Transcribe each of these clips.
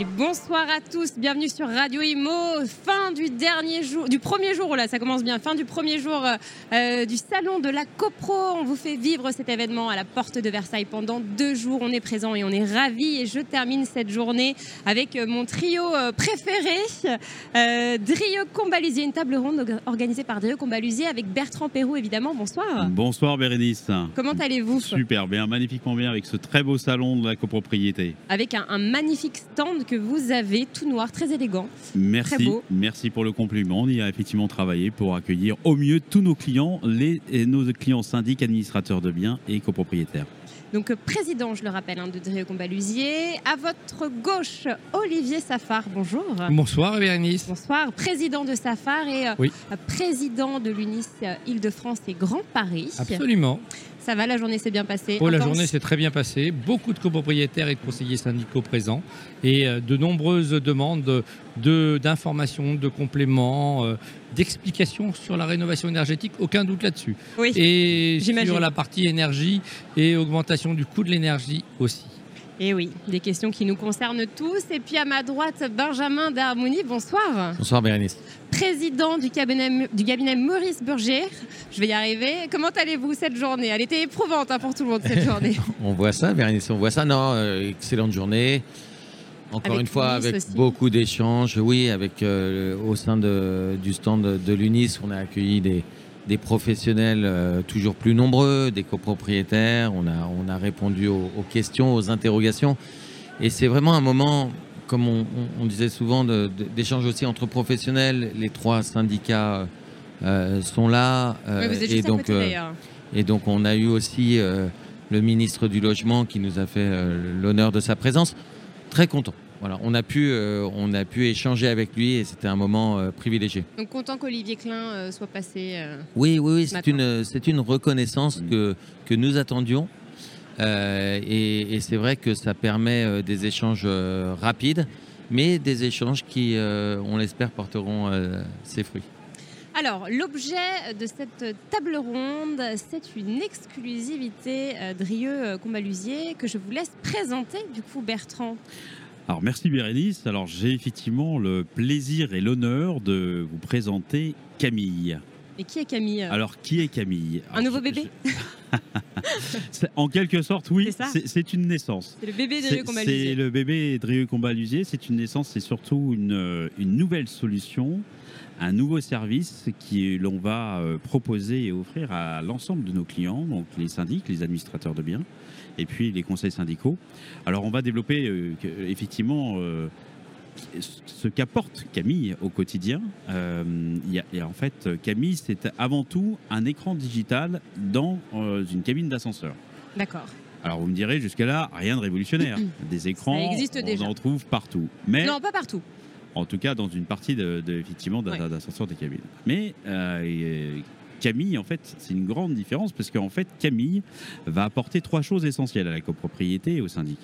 Et bonsoir à tous, bienvenue sur Radio Imo. Fin du dernier jour, du premier jour, là, ça commence bien. Fin du premier jour euh, du salon de la CoPro. On vous fait vivre cet événement à la porte de Versailles pendant deux jours. On est présent et on est ravis. Et je termine cette journée avec euh, mon trio euh, préféré, euh, Drieux Combalusier, une table ronde organisée par Drieux Combalusier avec Bertrand Perrou, évidemment. Bonsoir. Bonsoir Bérénice. Comment allez-vous? Super bien, magnifiquement bien avec ce très beau salon de la copropriété. Avec un, un magnifique stand que vous avez, tout noir, très élégant. Très Merci, beau. merci pour le compliment. On y a effectivement travaillé pour accueillir au mieux tous nos clients, les, et nos clients syndics, administrateurs de biens et copropriétaires. Donc président, je le rappelle, hein, de Drieux Combalusier. À votre gauche, Olivier Safar, bonjour. Bonsoir Bérénice. Bonsoir, président de Safar et euh, Oui. président de l'UNIS euh, Île-de-France et Grand Paris. Absolument. Ça va, la journée s'est bien passée? Oh, la journée s'est très bien passée. Beaucoup de copropriétaires et de conseillers syndicaux présents et euh, de nombreuses demandes de- de- d'informations, de, compléments, d'explications sur la rénovation énergétique. Aucun doute là-dessus. Oui, Et sur la partie énergie et augmentation du coût de l'énergie aussi. et oui, des questions qui nous concernent tous. Et puis à ma droite, Benjamin d'Harmonie, bonsoir. Bonsoir Bérénice. Président du cabinet, du cabinet Maurice Burger. Je vais y arriver. Comment allez-vous cette journée? Elle était éprouvante hein, pour tout le monde cette journée. On voit ça, Bérénice, on voit ça. Non, euh, excellente journée. Encore Avec une fois, avec aussi. beaucoup d'échanges. Oui, avec euh, au sein de- du stand de l'UNIS, on a accueilli des, des professionnels euh, toujours plus nombreux, des copropriétaires. On a, on a répondu aux, aux questions, aux interrogations. Et c'est vraiment un moment, comme on, on- on disait souvent, d'échange aussi entre professionnels. Les trois syndicats euh, sont là. euh, Ouais, vous êtes et donc, côté euh. Et donc on a eu aussi euh, le ministre du Logement qui nous a fait l'honneur de sa présence. Très content. Voilà, on a pu, euh, on a pu échanger avec lui et c'était un moment euh, privilégié. Donc content qu'Olivier Klein euh, soit passé. Oui, oui, oui, Ce c'est une, c'est une reconnaissance que, que nous attendions. Et et c'est vrai que ça permet des échanges rapides, mais des échanges qui, on l'espère, porteront ses fruits. Alors, l'objet de cette table ronde, c'est une exclusivité euh, Drieux-Combalusier que je vous laisse présenter, du coup, Bertrand. Alors merci Bérénice. Alors j'ai effectivement le plaisir et l'honneur de vous présenter Camille. Et qui est Camille? Alors qui est Camille? Un Alors, nouveau je- bébé? Je- C'est- En quelque sorte, oui, C'est ça? c'est c'est une naissance. C'est le bébé C'est c'est Drieux-Combalusier. le bébé Drieux Combalusier, c'est une naissance, c'est surtout une, euh, une nouvelle solution, un nouveau service qui l'on va euh, proposer et offrir à l'ensemble de nos clients, donc les syndics, les administrateurs de biens, et puis les conseils syndicaux. Alors on va développer euh, effectivement euh, ce qu'apporte Camille au quotidien. Euh, y a- et en fait, Camille, c'est avant tout un écran digital dans une cabine d'ascenseur. D'accord. Alors vous me direz, jusque-là, rien de révolutionnaire. Des écrans, Ça existe on déjà. en trouve partout. Mais Non, pas partout. En tout cas, dans une partie de, de- effectivement d'un- Ouais. d'ascenseur des cabines. Mais euh, et, Camille, en fait, c'est une grande différence parce qu'en fait, Camille va apporter trois choses essentielles à la copropriété et au syndic.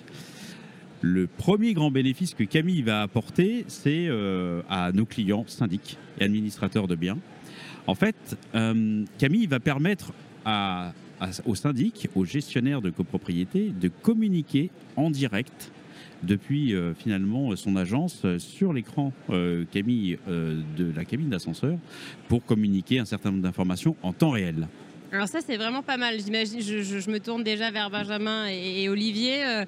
Le premier grand bénéfice que Camille va apporter, c'est euh, à nos clients syndics et administrateurs de biens. En fait, euh, Camille va permettre à, à- aux syndics, aux gestionnaires de copropriété, de communiquer en direct depuis euh, finalement son agence euh, sur l'écran euh, Camille de la cabine d'ascenseur pour communiquer un certain nombre d'informations en temps réel. Alors ça, c'est vraiment pas mal. J'imagine, je, me tourne déjà vers Benjamin et Olivier.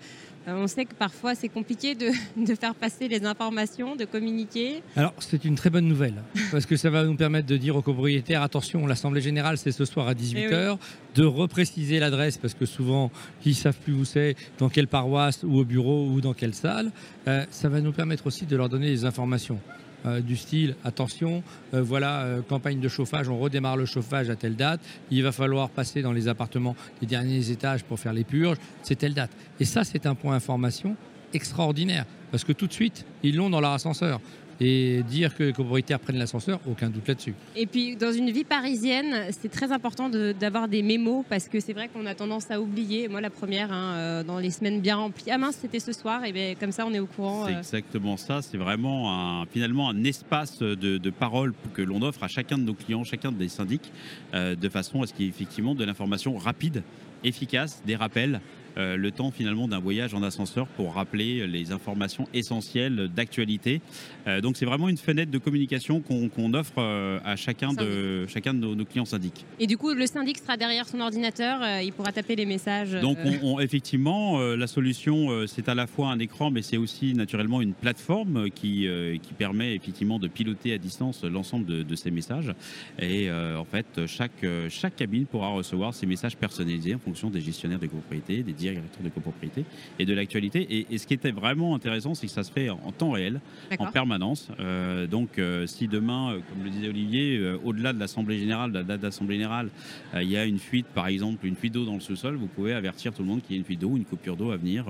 Euh, on sait que parfois, c'est compliqué de, de faire passer les informations, de communiquer. Alors, c'est une très bonne nouvelle, parce que ça va nous permettre de dire aux copropriétaires, attention, l'Assemblée Générale, c'est ce soir à 18h, de repréciser l'adresse, parce que souvent, ils savent plus où c'est, dans quelle paroisse, ou au bureau, ou dans quelle salle. Euh, ça va nous permettre aussi de leur donner des informations. Euh, du style attention, euh, voilà, euh, campagne de chauffage, on redémarre le chauffage à telle date, il va falloir passer dans les appartements des derniers étages pour faire les purges, c'est telle date. Et ça, c'est un point information extraordinaire, parce que tout de suite, ils l'ont dans leur ascenseur. Et dire que les copropriétaires prennent l'ascenseur, aucun doute là-dessus. Et puis, dans une vie parisienne, c'est très important de- d'avoir des mémos parce que c'est vrai qu'on a tendance à oublier. Moi, la première, hein, euh, dans les semaines bien remplies. Ah mince, c'était ce soir. Et bien, comme ça, on est au courant. C'est euh. exactement ça. C'est vraiment un, finalement un espace de, de parole que l'on offre à chacun de nos clients, chacun des syndics, euh, de façon à ce qu'il y ait effectivement de l'information rapide, efficace, des rappels. Euh, le temps finalement d'un voyage en ascenseur pour rappeler les informations essentielles d'actualité. Euh, donc c'est vraiment une fenêtre de communication qu'on offre euh, à chacun de, chacun de nos, nos clients syndics. Et du coup, le syndic sera derrière son ordinateur. il pourra taper les messages. Donc, on, on- effectivement, la solution, c'est à la fois un écran, mais c'est aussi naturellement une plateforme qui, qui permet effectivement de piloter à distance l'ensemble de, de ces messages. Et en fait, chaque, chaque cabine pourra recevoir ces messages personnalisés en fonction des gestionnaires de copropriété, des de copropriété et de l'actualité. Et, et ce qui était vraiment intéressant, c'est que ça se fait en, en temps réel, en permanence. Euh, donc, euh, si demain, euh, comme le disait Olivier, au-delà de l'Assemblée générale, de la date d'Assemblée générale, il y a une fuite, par exemple, une fuite d'eau dans le sous-sol, vous pouvez avertir tout le monde qu'il y a une fuite d'eau, une coupure d'eau à venir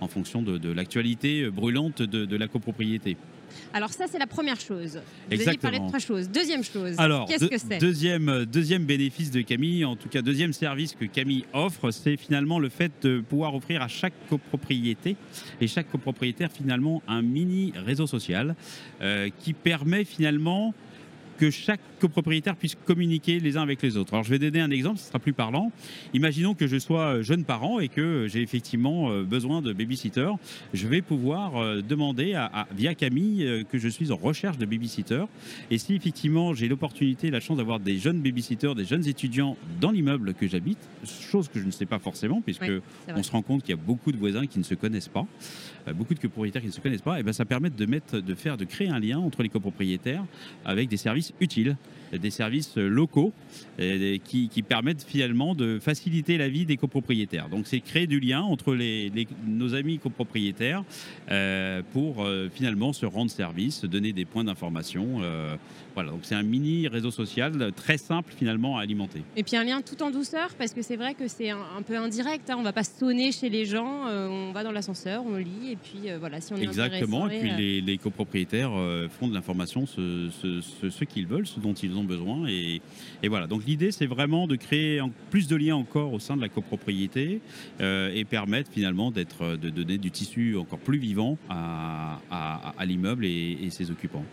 en fonction de, de l'actualité brûlante de, de la copropriété. Alors, ça, c'est la première chose. Vous avez Exactement. parlé de trois choses. Deuxième chose. Alors, qu'est-ce que c'est? deuxième, euh, deuxième bénéfice de Camille, en tout cas deuxième service que Camille offre, c'est finalement le fait de pouvoir offrir à chaque copropriété et chaque copropriétaire finalement un mini réseau social euh, qui permet finalement que chaque copropriétaire puisse communiquer les uns avec les autres. Alors je vais donner un exemple, ce sera plus parlant. Imaginons que je sois euh, jeune parent et que j'ai effectivement euh, besoin de babysitter. Je vais pouvoir euh, demander à, à- via Camille euh, que je suis en recherche de babysitter. Et si effectivement j'ai l'opportunité, la chance d'avoir des jeunes babysitters, des jeunes étudiants dans l'immeuble que j'habite, chose que je ne sais pas forcément puisque Oui, on se rend compte qu'il y a beaucoup de voisins qui ne se connaissent pas, euh, beaucoup de copropriétaires qui ne se connaissent pas, et ben ça permet de mettre, de faire, de créer un lien entre les copropriétaires avec des services utiles, des services locaux euh, qui, permettent finalement de faciliter la vie des copropriétaires. Donc c'est créer du lien entre nos amis copropriétaires euh, pour euh, finalement se rendre service, se donner des points d'information. Voilà, donc c'est un mini réseau social très simple finalement à alimenter. Et puis un lien tout en douceur, parce que c'est vrai que c'est un, un peu indirect. Hein. On va pas sonner chez les gens. euh, on va dans l'ascenseur, on lit, et puis euh, voilà, si on est Exactement, et puis euh, les, les copropriétaires font de l'information ce, ce- ce- ce qu'ils veulent, ce dont ils ont besoin. Et, et voilà, donc l'idée c'est vraiment de créer en- plus de liens encore au sein de la copropriété et permettre finalement d'être, de donner du tissu encore plus vivant à, à- à l'immeuble et, et ses occupants.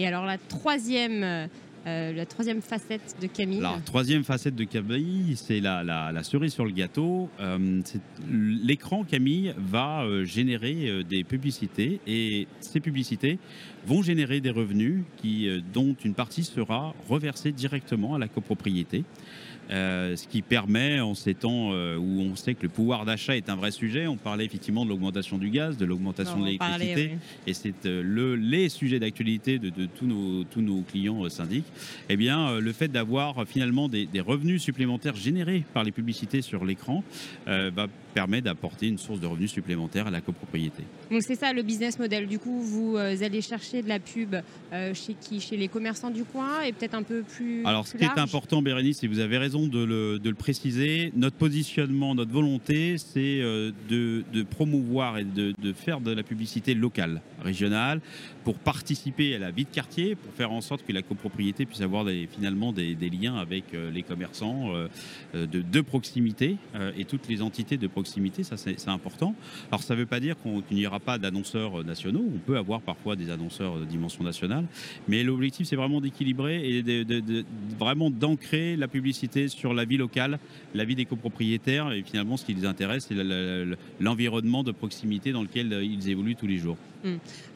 Et alors la troisième, euh, la troisième facette de Camille. La troisième facette de Camille, c'est la, cerise sur le gâteau. Euh, L'écran Camille va euh, générer des publicités et ces publicités vont générer des revenus dont une partie sera reversée directement à la copropriété. Euh, ce qui permet, en ces temps euh, où on sait que le pouvoir d'achat est un vrai sujet, on parlait effectivement de l'augmentation du gaz, de l'augmentation On de l'électricité, oui. et c'est euh, le, les sujets d'actualité de, de tous, nos, tous nos clients syndics, eh bien, le fait d'avoir finalement des, des revenus supplémentaires générés par les publicités sur l'écran permet d'apporter une source de revenus supplémentaires à la copropriété. Donc c'est ça le business model. Du coup, vous allez chercher de la pub chez qui? Chez les commerçants du coin et peut-être un peu plus. Alors, ce plus qui est important, Bérénice, et vous avez raison de le, préciser, notre positionnement, notre volonté, c'est euh, de, promouvoir et de, faire de la publicité locale, régionale, pour participer à la vie de quartier, pour faire en sorte que la copropriété puisse avoir finalement des, liens avec euh, les commerçants euh, de, proximité et toutes les entités de proximité, ça c'est important. Alors ça ne veut pas dire qu'on- n'y aura pas d'annonceurs nationaux, on peut avoir parfois des annonceurs de dimension nationale, mais l'objectif c'est vraiment d'équilibrer et vraiment d'ancrer la publicité sur la vie locale, la vie des copropriétaires et finalement ce qui les intéresse c'est l'environnement de proximité dans lequel euh, ils évoluent tous les jours.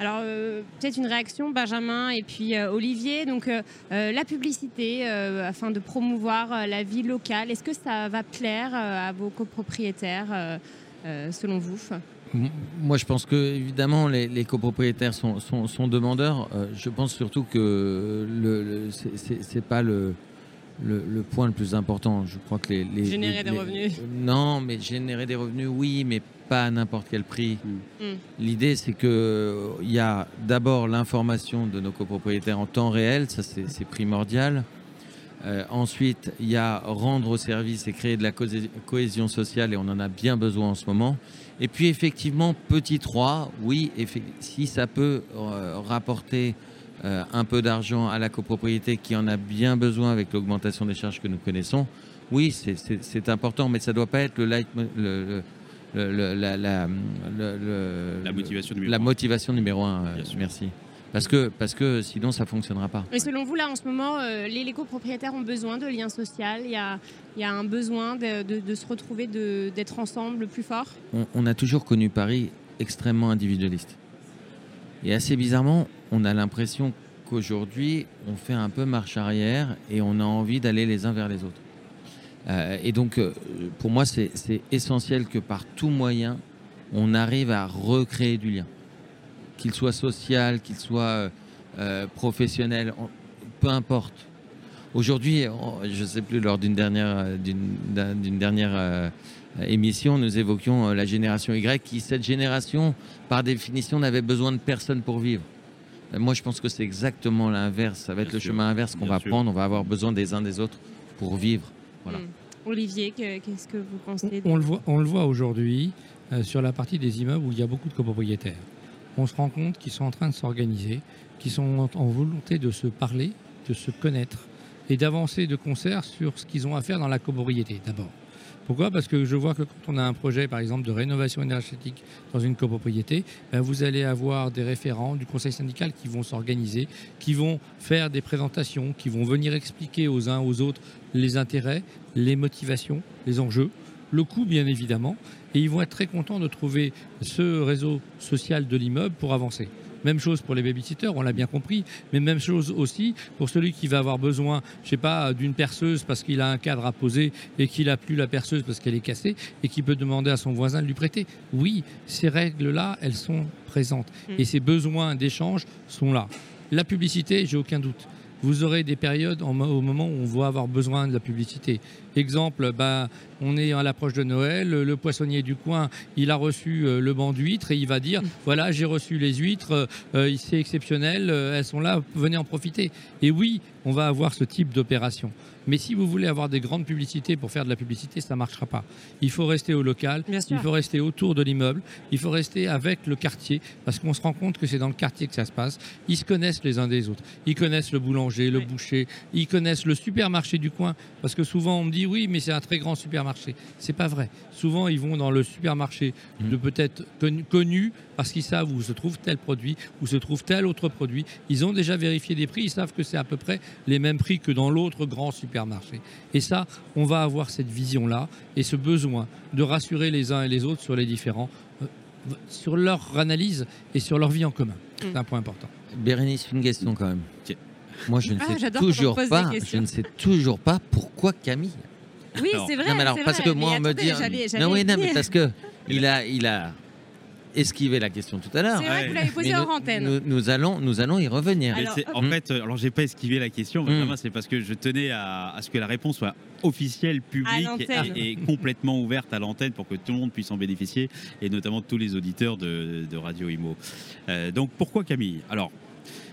Alors, euh, peut-être une réaction, Benjamin et puis euh, Olivier. Donc, euh, la publicité, euh, afin de promouvoir euh, la vie locale, est-ce que ça va plaire euh, à vos copropriétaires, euh, euh, selon vous? Moi, je pense que évidemment les, les copropriétaires sont, sont- sont demandeurs. Euh, je pense surtout que le, le- c'est pas le, le, le point le plus important. Je crois que les, les- Générer les- des les- revenus. Non, mais générer des revenus, oui, mais pas à n'importe quel prix. Mm. L'idée, c'est que il y a d'abord l'information de nos copropriétaires en temps réel, ça c'est primordial. Euh, ensuite, il y a rendre au service et créer de la cohé- cohésion sociale, et on en a bien besoin en ce moment. Et puis, effectivement, petit 3, oui, si ça peut euh, rapporter euh, un peu d'argent à la copropriété qui en a bien besoin avec l'augmentation des charges que nous connaissons, oui, c'est- important, mais ça ne doit pas être le light, le- le- le- le- la, la- le- le- La motivation numéro la un. motivation numéro un. euh, Bien sûr. merci. Parce que, parce que sinon, ça ne fonctionnera pas. Et selon vous, là, en ce moment, euh, les, copropriétaires ont besoin de liens sociaux. Il y a, il y a un besoin de, de- de se retrouver, de- d'être ensemble plus fort? on, on a toujours connu Paris extrêmement individualiste. Et assez bizarrement, on a l'impression qu'aujourd'hui, on fait un peu marche arrière et on a envie d'aller les uns vers les autres. Euh, et donc, euh, pour moi, c'est essentiel que par tout moyen, on arrive à recréer du lien. Qu'il soit social, qu'il soit euh, professionnel, on- peu importe. Aujourd'hui, je ne sais plus, lors d'une dernière, euh, d'une d'un- d'une dernière euh, émission, nous évoquions euh, la génération Y, qui, cette génération, par définition, n'avait besoin de personne pour vivre. Euh, Moi, je pense que c'est exactement l'inverse. Ça va être Bien le sûr. chemin inverse qu'on Bien va sûr. prendre. On va avoir besoin des uns des autres pour vivre. Voilà. Hmm. Olivier, que- qu'est-ce que vous pensez On le voit, on le voit aujourd'hui euh, sur la partie des immeubles où il y a beaucoup de copropriétaires. On se rend compte qu'ils sont en train de s'organiser, qu'ils sont en, en volonté de se parler, de se connaître et d'avancer de concert sur ce qu'ils ont à faire dans la copropriété d'abord. Pourquoi? Parce que je vois que quand on a un projet, par exemple, de rénovation énergétique dans une copropriété, ben, vous allez avoir des référents du conseil syndical qui vont s'organiser, qui vont faire des présentations, qui vont venir expliquer aux uns aux autres les intérêts, les motivations, les enjeux, le coût bien évidemment, et ils vont être très contents de trouver ce réseau social de l'immeuble pour avancer. Même chose pour les babysitters, on l'a bien compris, mais même chose aussi pour celui qui va avoir besoin, je sais pas, d'une perceuse parce qu'il a un cadre à poser et qu'il a plus la perceuse parce qu'elle est cassée et qui peut demander à son voisin de lui prêter. Oui, ces règles-là, elles sont présentes Mm. et ces besoins d'échange sont là. La publicité, j'ai aucun doute. Vous aurez des périodes en au moment où on va avoir besoin de la publicité. Exemple, bah, on est à l'approche de Noël, le poissonnier du coin, il a reçu euh, le banc d'huîtres et il va dire, voilà, j'ai reçu les huîtres, euh, euh, c'est exceptionnel, elles sont là, venez en profiter. Et oui, on va avoir ce type d'opération. Mais si vous voulez avoir des grandes publicités pour faire de la publicité, ça ne marchera pas. Il faut rester au local, il faut rester autour de l'immeuble, il faut rester avec le quartier, parce qu'on se rend compte que c'est dans le quartier que ça se passe. Ils se connaissent les uns des autres. Ils connaissent le boulanger, le boucher, ils connaissent le supermarché du coin, parce que souvent on me dit oui, mais c'est un très grand supermarché. C'est pas vrai. Souvent ils vont dans le supermarché de peut-être connu, connu parce qu'ils savent où se trouve tel produit, où se trouve tel autre produit. Ils ont déjà vérifié des prix, ils savent que c'est à peu près les mêmes prix que dans l'autre grand supermarché. Et ça, on va avoir cette vision-là et ce besoin de rassurer les uns et les autres sur les différents, euh, sur leur analyse et sur leur vie en commun. Mm. C'est un point important. Bérénice, une question quand même. Tiens. Moi, je ne Ah, sais toujours pas. Je ne sais toujours pas pourquoi Camille. Oui, c'est vrai. non, mais alors c'est parce vrai. que Mais moi, on me dit. j'allais- j'allais non, oui, non, mais parce que il a, il a esquivé la question tout à l'heure. C'est vrai que vous l'avez posé Mais hors nous- antenne. Nous, nous allons, nous allons y revenir. Alors, en Mm. fait, euh, alors j'ai pas esquivé la question, Mm. C'est parce que je tenais à, à ce que la réponse soit officielle, publique et, et complètement ouverte à l'antenne pour que tout le monde puisse en bénéficier et notamment tous les auditeurs de, de Radio Imo. Euh, donc pourquoi Camille? Alors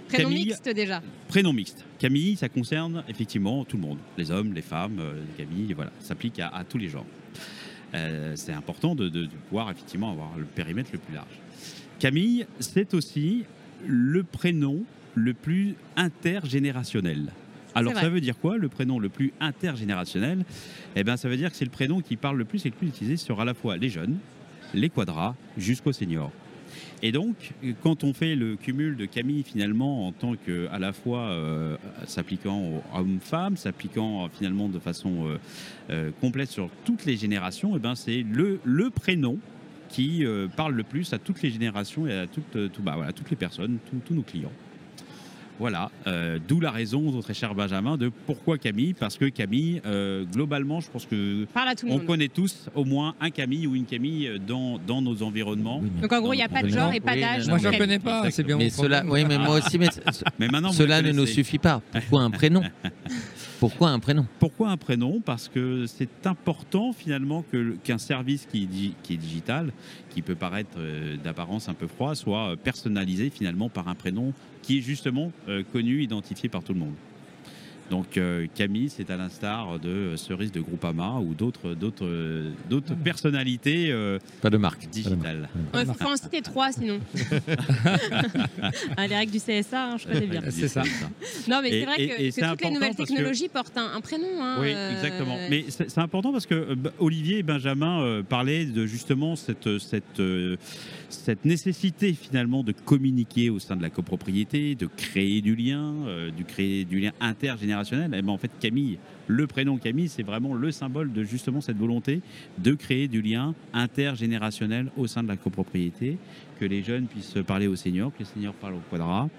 Prénom Camille- mixte déjà. prénom mixte. Camille, ça concerne effectivement tout le monde, les hommes, les femmes, euh, les Camille, voilà, ça s'applique à, à tous les genres. Euh, c'est important de, de- de pouvoir effectivement avoir le périmètre le plus large. Camille, c'est aussi le prénom le plus intergénérationnel. Alors ça veut dire quoi le prénom le plus intergénérationnel? Eh bien ça veut dire que c'est le prénom qui parle le plus et le plus utilisé sur à la fois les jeunes, les quadras, jusqu'aux seniors. Et donc, quand on fait le cumul de Camille finalement en tant que à la fois euh, s'appliquant aux hommes-femmes, s'appliquant euh, finalement de façon euh, complète sur toutes les générations, et ben c'est le, prénom qui parle le plus à toutes les générations et à toutes, tout- bah, les personnes, tous nos clients. Voilà, euh, d'où la raison, très cher Benjamin, de pourquoi Camille, parce que Camille, euh, globalement, je pense que Parle à tout le on monde. connaît tous au moins un Camille ou une Camille euh, dans, dans nos environnements. Donc en gros, il n'y a pas de genre et pas d'âge. Moi, je ne connais pas, c'est bien Mais mon cela, oui, mais moi aussi, mais maintenant, cela ne nous suffit pas. Pourquoi un prénom? Pourquoi un prénom? Pourquoi un prénom? Parce que c'est important finalement que- qu'un service qui qui est digital, qui peut paraître d'apparence un peu froid, soit personnalisé finalement par un prénom qui est justement euh, connu, identifié par tout le monde. Donc euh, Camille, c'est à l'instar de Cerise de Groupama ou d'autres d'autres d'autres personnalités euh, Pas de marque. pas de marque. digitales. Il faut en citer trois sinon. Ah, les règles du CSA, hein, je connais bien. C'est ça. Non, mais c'est vrai et- que, et que toutes les nouvelles que- technologies portent un, un prénom. hein, Oui, euh, exactement. Mais c'est important parce que Olivier et Benjamin euh, parlaient de justement cette, cette, euh, cette nécessité finalement de communiquer au sein de la copropriété, de créer du lien, euh, créer du lien intergénérationnel. Et ben, en fait, Camille, le prénom Camille, c'est vraiment le symbole de justement cette volonté de créer du lien intergénérationnel au sein de la copropriété, que les jeunes puissent parler aux seniors, que les seniors parlent au quadrat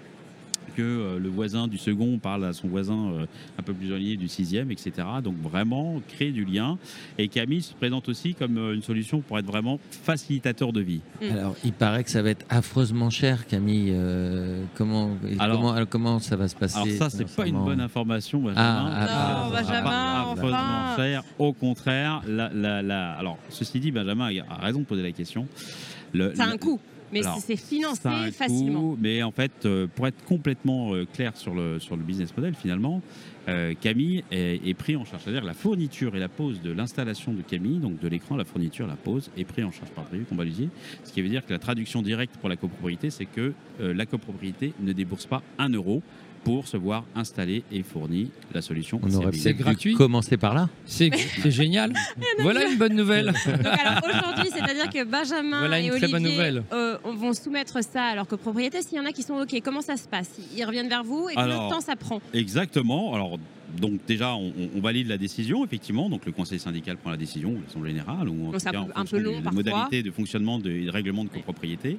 que euh, le voisin du second parle à son voisin euh, un peu plus éloigné du sixième, etc. Donc vraiment créer du lien. Et Camille se présente aussi comme euh, une solution pour être vraiment facilitateur de vie. Alors, il paraît que ça va être affreusement cher, Camille. Euh, comment, Alors- comment, alors, comment ça va se passer Alors ça, c'est pas une bonne information, Benjamin. Ah, ah, Non, ah, Benjamin, ah, pas enfin. affreusement cher. Au contraire, la, la- la- alors ceci dit, Benjamin a raison de poser la question. Le- Ça a le- un coût, mais c'est financé facilement. coût, mais en fait, euh, pour être complètement euh, clair sur le, sur le business model, finalement, euh, Camille est, est pris en charge. C'est-à-dire la fourniture et la pose de l'installation de Camille, donc de l'écran, la fourniture, la pose, est pris en charge par Drieu Combalusier. Ce qui veut dire que la traduction directe pour la copropriété, c'est que euh, la copropriété ne débourse pas un euro pour se voir installer et fournir la solution. On aurait. C'est gratuit. commencer par là. C'est génial. voilà une bonne nouvelle. Alors aujourd'hui, c'est-à-dire que Benjamin Voilà et Olivier nouvelle. euh, on- vont soumettre ça à leur copropriété. S'il y en a qui sont OK, comment ça se passe? Ils reviennent vers vous et combien Alors, de temps ça prend? Exactement. Alors, donc déjà, on, valide la décision, effectivement. Donc le conseil syndical prend la décision, l'assemblée générale, ou en tout c'est un cas peu- en un peu long des- des parfois. modalités de fonctionnement des règlements de copropriété.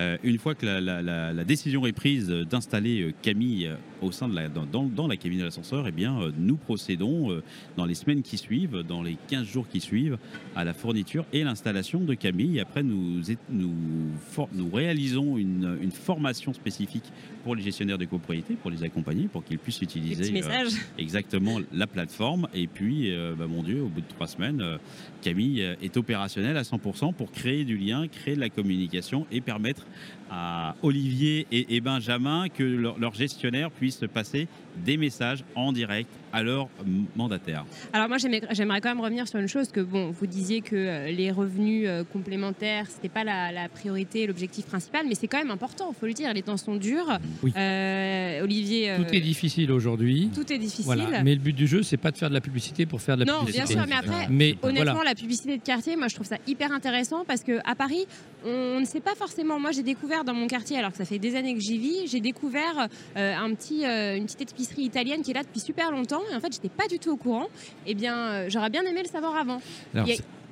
Euh, une fois que la, la- la- la décision est prise d'installer euh, Camille euh, au sein de la, dans, la cabine de l'ascenseur, eh bien, euh, nous procédons euh, dans les semaines qui suivent, dans les 15 jours qui suivent, à la fourniture et l'installation de Camille. Après, nous, nous, réalisons une, une formation spécifique pour les gestionnaires de copropriété, pour les accompagner, pour qu'ils puissent utiliser petits euh, messages exactement la plateforme. Et puis, euh, bah, mon Dieu, au bout de trois semaines, euh, Camille est opérationnelle à 100% pour créer du lien, créer de la communication et permettre à Olivier et, et Benjamin que leur, leur gestionnaire puisse passer des messages en direct à leur mandataire. Alors moi j'aimerais quand même revenir sur une chose que bon vous disiez que euh, les revenus euh, complémentaires c'était pas la, la priorité l'objectif principal mais c'est quand même important faut le dire les temps sont durs Oui. Euh, Olivier euh, Tout est difficile aujourd'hui. tout est difficile Voilà. Mais le but du jeu, c'est pas de faire de la publicité pour faire de la non bien publicité. sûr mais après Mais Honnêtement, voilà. la publicité de quartier, moi je trouve ça hyper intéressant parce que à Paris, on ne sait pas forcément. Moi, j'ai découvert dans mon quartier, alors que ça fait des années que j'y vis, j'ai découvert euh, un petit, euh, une petite épicerie italienne qui est là depuis super longtemps. Et en fait, j'étais pas du tout au courant. Eh bien, euh, j'aurais bien aimé le savoir avant. Alors,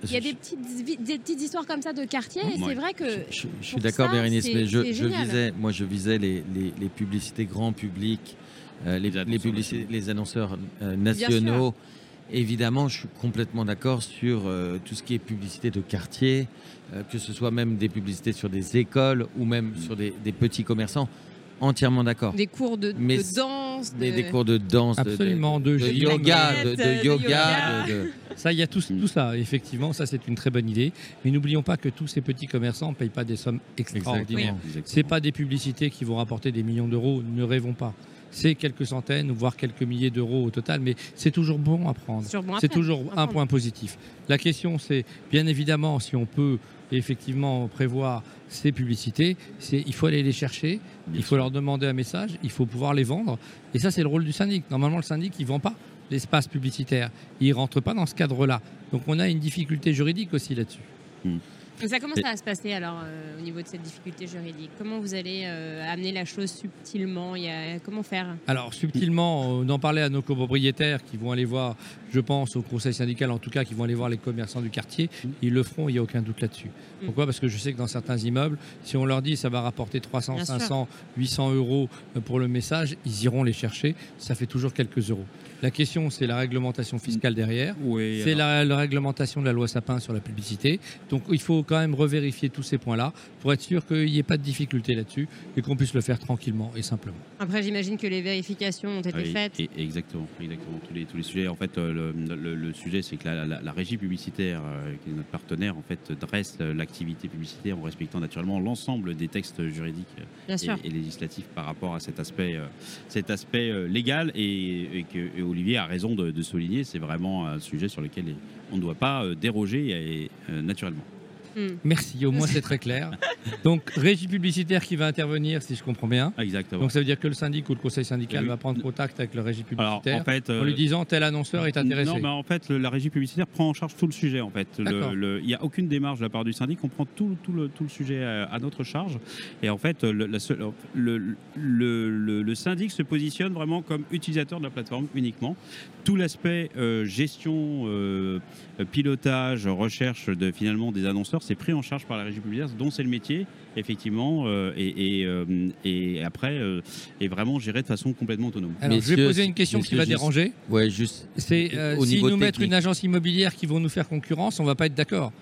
Il y a- des petites, vi- des petites histoires comme ça de quartier. Et Ouais. c'est vrai que Je, je- je suis d'accord, Bérénice, mais je, visais, moi, je visais les, les- les publicités grand public, euh, les, Les annonceurs les publicités- les annonceurs euh, sûr. nationaux. Évidemment, je suis complètement d'accord sur euh, tout ce qui est publicité de quartier, euh, que ce soit même des publicités sur des écoles ou même sur des, des petits commerçants. Entièrement d'accord. des cours de, Mais de danse, de... Des, des cours de danse, de- de- Absolument, de, de, yoga, de, de de de- de- Ça, il y a tout, Mm. tout ça. Effectivement, ça, c'est une très bonne idée. Mais n'oublions pas que tous ces petits commerçants ne payent pas des sommes extraordinaires. C'est pas des publicités qui vont rapporter des millions d'euros. Ne rêvons pas. C'est quelques centaines, voire quelques milliers d'euros au total, mais c'est toujours bon à prendre. C'est toujours un point positif. La question, c'est bien évidemment si on peut effectivement prévoir ces publicités, c'est il faut aller les chercher, Bien il faut sûr. leur demander un message, il faut pouvoir les vendre. Et ça, c'est le rôle du syndic. Normalement, le syndic, il vend pas l'espace publicitaire. Il rentre pas dans ce cadre-là. Donc, on a une difficulté juridique aussi là-dessus. Donc ça, comment ça va se passer alors euh, au niveau de cette difficulté juridique Comment vous allez euh, amener la chose subtilement? Il y a... Comment faire? Alors subtilement, on en parlait à nos copropriétaires qui vont aller voir, je pense au conseil syndical en tout cas, qui vont aller voir les commerçants du quartier. Ils le feront, il n'y a aucun doute là-dessus. Mm. Pourquoi? Parce que je sais que dans certains immeubles, si on leur dit ça va rapporter 300, Bien sûr. 500, 800 euros pour le message, ils iront les chercher. Ça fait toujours quelques euros. La question, c'est la réglementation fiscale derrière. Oui, C'est alors- la, la réglementation de la loi Sapin sur la publicité. Donc il faut faut quand même revérifier tous ces points-là pour être sûr qu'il n'y ait pas de difficulté là-dessus et qu'on puisse le faire tranquillement et simplement. Après, j'imagine que les vérifications ont été Oui, faites. et- exactement, exactement. Tous les, tous les sujets. En fait, euh, le, le- le sujet, c'est que la, la- la régie publicitaire, euh, qui est notre partenaire, en fait, dresse euh, l'activité publicitaire en respectant naturellement l'ensemble des textes juridiques et, et législatifs par rapport à cet aspect, cet aspect légal. Et, et que et Olivier a raison de, de souligner, c'est vraiment un sujet sur lequel on ne doit pas déroger et, naturellement. Hmm. Merci, au moins c'est très clair. Donc, régie publicitaire qui va intervenir, si je comprends bien. Exactement. Donc, ça veut dire que le syndic ou le conseil syndical Oui. va prendre contact avec le régie Alors, publicitaire en fait, en lui euh, disant tel annonceur est intéressé. Non, mais en fait, le- la régie publicitaire prend en charge tout le sujet. En fait, il n'y a aucune démarche de la part du syndic. On prend tout, tout le, tout le sujet à, à notre charge. Et en fait, le, la seule- le, le- le- le syndic se positionne vraiment comme utilisateur de la plateforme uniquement. Tout l'aspect euh, gestion, euh, pilotage, recherche de finalement des annonceurs, c'est pris en charge par la régie publicitaire, dont c'est le métier, effectivement. euh, et, et, euh, et après, euh, est vraiment géré de façon complètement autonome. Alors, je vais poser une question qui va juste- déranger. Ouais, juste. C'est euh, niveau nous mettent technique. une agence immobilière qui vont nous faire concurrence, on va pas être d'accord.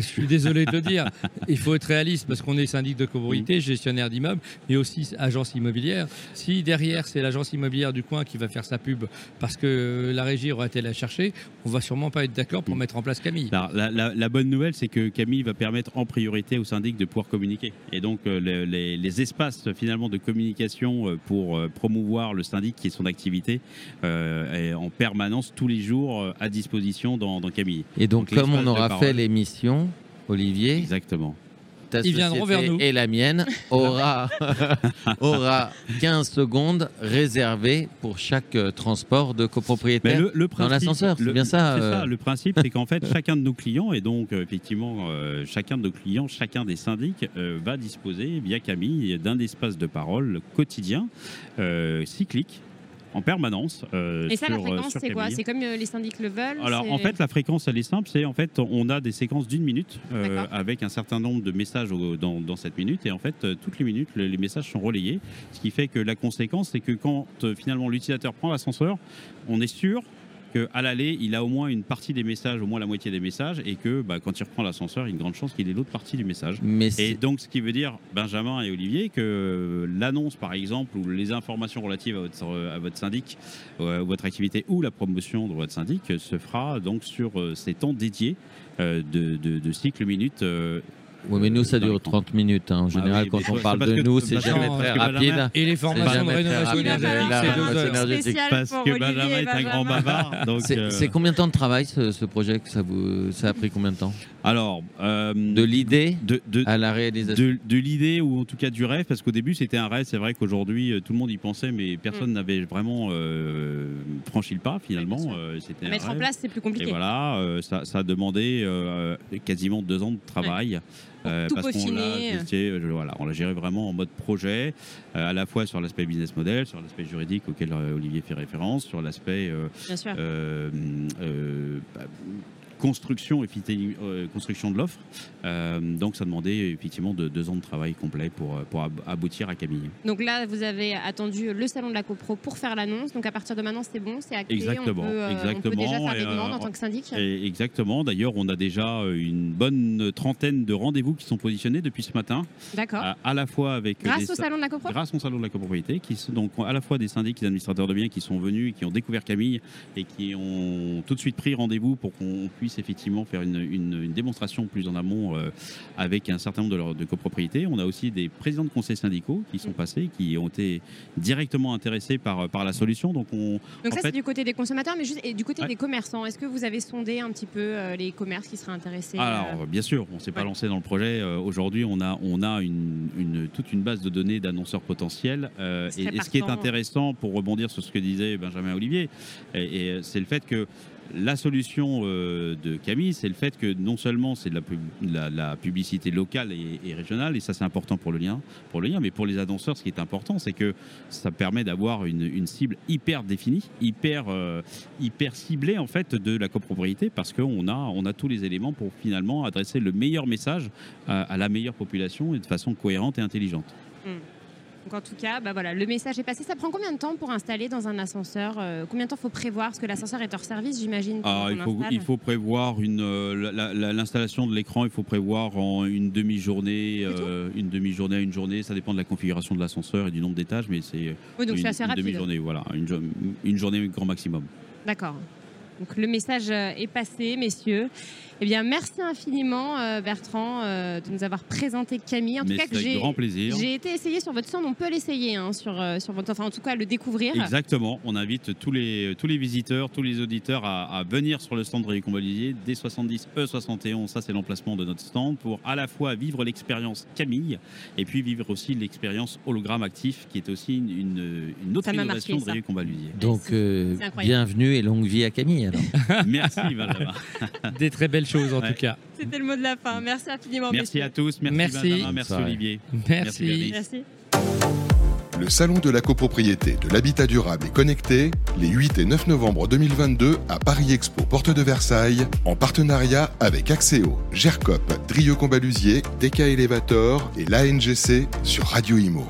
Je suis désolé de le dire. Il faut être réaliste parce qu'on est syndic de copropriété, gestionnaire d'immeubles, mais aussi agence immobilière. Si derrière c'est l'agence immobilière du coin qui va faire sa pub parce que la régie aura été la chercher, on va sûrement pas être d'accord pour mettre en place Camille. Alors, la, la- la bonne nouvelle, c'est que Camille va permettre en priorité au syndic de pouvoir communiquer. Et donc, euh, le- les, les espaces finalement de communication euh, pour euh, promouvoir le syndic qui est son activité euh, est en permanence tous les jours à disposition dans, dans Camille. Et donc, Donc, comme on aura fait l'émission, Olivier, Exactement. ta Ils viendront vers nous. et la mienne aura, aura 15 secondes réservées pour chaque euh, transport de Mais copropriétaire. le, le principe, l'ascenseur, c'est le- bien ça, c'est euh. Le principe, c'est qu'en fait, chacun de nos clients, et donc euh, effectivement, euh, chacun de nos clients, chacun des syndics, euh, va disposer via Camille d'un espace de parole quotidien, euh, cyclique, en permanence. euh, Et ça, la sur, euh, fréquence, c'est quoi. C'est comme euh, les syndics le veulent Alors en fait la fréquence elle est simple, c'est en fait on a des séquences d'une minute euh, avec un certain nombre de messages au- dans, dans cette minute et en fait toutes les minutes le- les messages sont relayés, ce qui fait que la conséquence c'est que quand finalement l'utilisateur prend l'ascenseur, on est sûr qu'à l'aller, il a au moins une partie des messages, au moins la moitié des messages, et que bah, quand il reprend l'ascenseur, il y a une grande chance qu'il ait l'autre partie du message. Mais Et donc, ce qui veut dire, Benjamin et Olivier, que l'annonce, par exemple, ou les informations relatives à votre, à votre syndic, euh, votre activité ou la promotion de votre syndic euh, se fera donc sur euh, ces temps dédiés euh, de, de, de cycle minute. Ouais, mais nous, ça dure temps. 30 minutes. hein. En général, oui, quand on parle de nous, c'est jamais très rapide. Et les formations de rénovation énergétique, parce que Benjamin et est un grand bavard. C'est euh, c'est combien de temps de travail ce, ce projet que ça, vous, ça a pris combien de temps? Alors, euh, De l'idée de, de, à la réalisation de, de l'idée ou en tout cas du rêve, parce qu'au début c'était un rêve, c'est vrai qu'aujourd'hui euh, tout le monde y pensait, mais personne n'avait vraiment euh, franchi le pas finalement. Mm. Euh, À mettre en place, c'est plus Et compliqué. voilà, euh, ça, ça a demandé euh, quasiment deux ans de travail. Euh, tout parce qu'on l'a euh, voilà, on l'a géré vraiment en mode projet, euh, à la fois sur l'aspect business model, sur l'aspect juridique auquel euh, Olivier fait référence, sur l'aspect euh, Euh, construction, euh, de l'offre. Euh, donc ça demandait effectivement de, deux ans de travail complet pour, euh, pour aboutir à Camille. Donc là, vous avez attendu le salon de la CoPro pour faire l'annonce. Donc à partir de maintenant, c'est bon, c'est acté. Exactement, On peut, euh, on peut exactement. déjà faire des demandes en tant que syndic. Et exactement, d'ailleurs on a déjà une bonne trentaine de rendez-vous qui sont positionnés depuis ce matin, D'accord. à, à la fois avec... Grâce des au sa- salon de la CoPro Grâce au salon de la copropriété, qui sont donc à la fois des syndics et des administrateurs de biens qui sont venus et qui ont découvert Camille et qui ont tout de suite pris rendez-vous pour qu'on puisse effectivement faire une, une- une démonstration plus en amont euh, avec un certain nombre de, leurs- de copropriétés. On a aussi des présidents de conseils syndicaux qui sont passés, qui ont été directement intéressés par, par la solution. Donc on, Donc ça, fait- c'est du côté des consommateurs, mais juste et du côté Ouais. des commerçants. Est-ce que vous avez sondé un petit peu euh, les commerces qui seraient intéressés euh, Alors, bien sûr, on ne s'est pas lancé dans le projet. Euh, Aujourd'hui, on a, on a une, une- toute une base de données d'annonceurs potentiels. Et, ce qui est partants. intéressant, pour rebondir sur ce que disait Benjamin Olivier, et, et c'est le fait que la solution euh, de Camille, c'est le fait que non seulement c'est de la, pub- la- la publicité locale et, régionale, et ça c'est important pour le lien, mais pour les annonceurs, ce qui est important, c'est que ça permet d'avoir une, cible hyper définie, hyper, euh, hyper ciblée en fait de la copropriété, parce qu'on a, on a tous les éléments pour finalement adresser le meilleur message à, la meilleure population de façon cohérente et intelligente. Donc en tout cas, bah voilà, le message est passé. Ça prend combien de temps pour installer dans un ascenseur euh, Combien de temps faut prévoir? Parce que l'ascenseur est hors service, j'imagine. Ah, il, faut, installe. il faut prévoir une euh, la- la- l'installation de l'écran, il faut prévoir en une demi-journée, euh, une demi-journée à une journée. Ça dépend de la configuration de l'ascenseur et du nombre d'étages, mais c'est Oui, donc une, assez une demi-journée, voilà, une, une journée grand maximum. D'accord. Donc le message est passé, messieurs. Eh bien, merci infiniment, euh, Bertrand, euh, de nous avoir présenté Camille. En tout mais cas, c'est que avec j'ai grand plaisir. j'ai été essayé sur votre stand. On peut l'essayer hein, sur, euh, sur votre, enfin en tout cas le découvrir. Exactement. On invite tous les, tous les visiteurs, tous les auditeurs à, à venir sur le stand de Combalier D70 E71. Ça, c'est l'emplacement de notre stand pour à la fois vivre l'expérience Camille et puis vivre aussi l'expérience hologramme actif qui est aussi une, une, une autre innovation marqué, de Ray Combalier. Donc, euh, bienvenue et longue vie à Camille. alors. Merci, Benjamin. Des très belles choses en Ouais. tout cas. C'était le mot de la fin. Merci infiniment. Merci messieurs. à tous. Merci, Merci. Benjamin. Merci. Olivier. Merci. Merci. Le Salon de la copropriété, de l'habitat durable et connecté, les 8 et 9 novembre 2022 à Paris Expo, porte de Versailles, en partenariat avec Axéo, GERCOP, Drieux Combalusier, DK Elevator et l'ANGC sur Radio Imo.